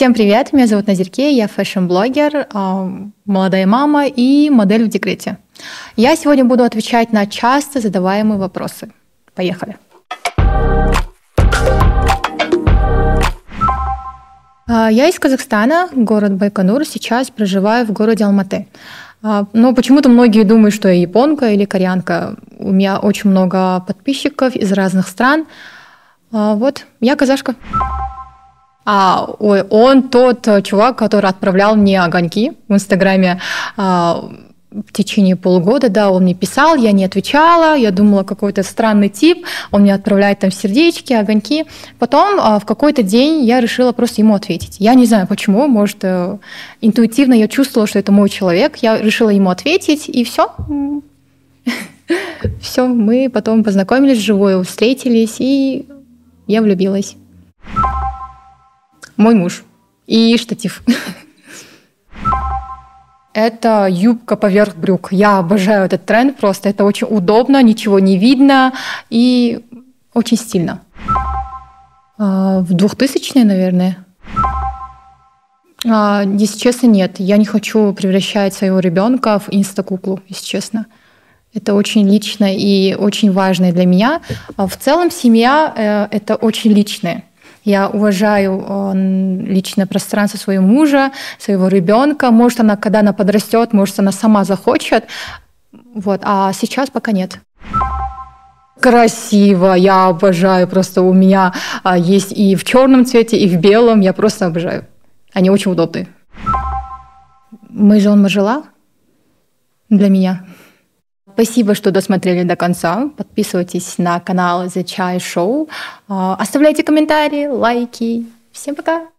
Всем привет, меня зовут Назерке, я fashion-блогер, а, молодая мама и модель в декрете. Я сегодня буду отвечать на часто задаваемые вопросы. Поехали. А, я из Казахстана, город Байконур, сейчас проживаю в городе Алматы. А, но почему-то многие думают, что я японка или кореянка. У меня очень много подписчиков из разных стран. Вот, я казашка. А, он тот э, чувак, который отправлял мне огоньки в Инстаграме а, в течение полугода, да, он мне писал, я не отвечала, я думала, какой-то странный тип, он мне отправляет там сердечки, огоньки. Потом а, в какой-то день я решила просто ему ответить. Я не знаю почему, может, э, интуитивно я чувствовала, что это мой человек, я решила ему ответить, и все. Все, мы потом познакомились вживую, встретились, и я влюбилась. Мой муж и штатив. Это юбка поверх брюк. Я обожаю этот тренд просто. Это очень удобно, ничего не видно и очень стильно. А, в 2000-е, наверное. А, если честно, нет. Я не хочу превращать своего ребенка в инстакуклу, если честно. Это очень лично и очень важно для меня. А в целом семья э, – это очень личное. Я уважаю личное пространство своего мужа, своего ребенка. Может, она, когда она подрастет, может, она сама захочет. Вот. А сейчас пока нет. Красиво, я обожаю. Просто у меня а, есть и в черном цвете, и в белом. Я просто обожаю. Они очень удобные. Мой жен Мажела для меня. Спасибо, что досмотрели до конца. Подписывайтесь на канал The Chai Show. А, оставляйте комментарии, лайки. Всем пока!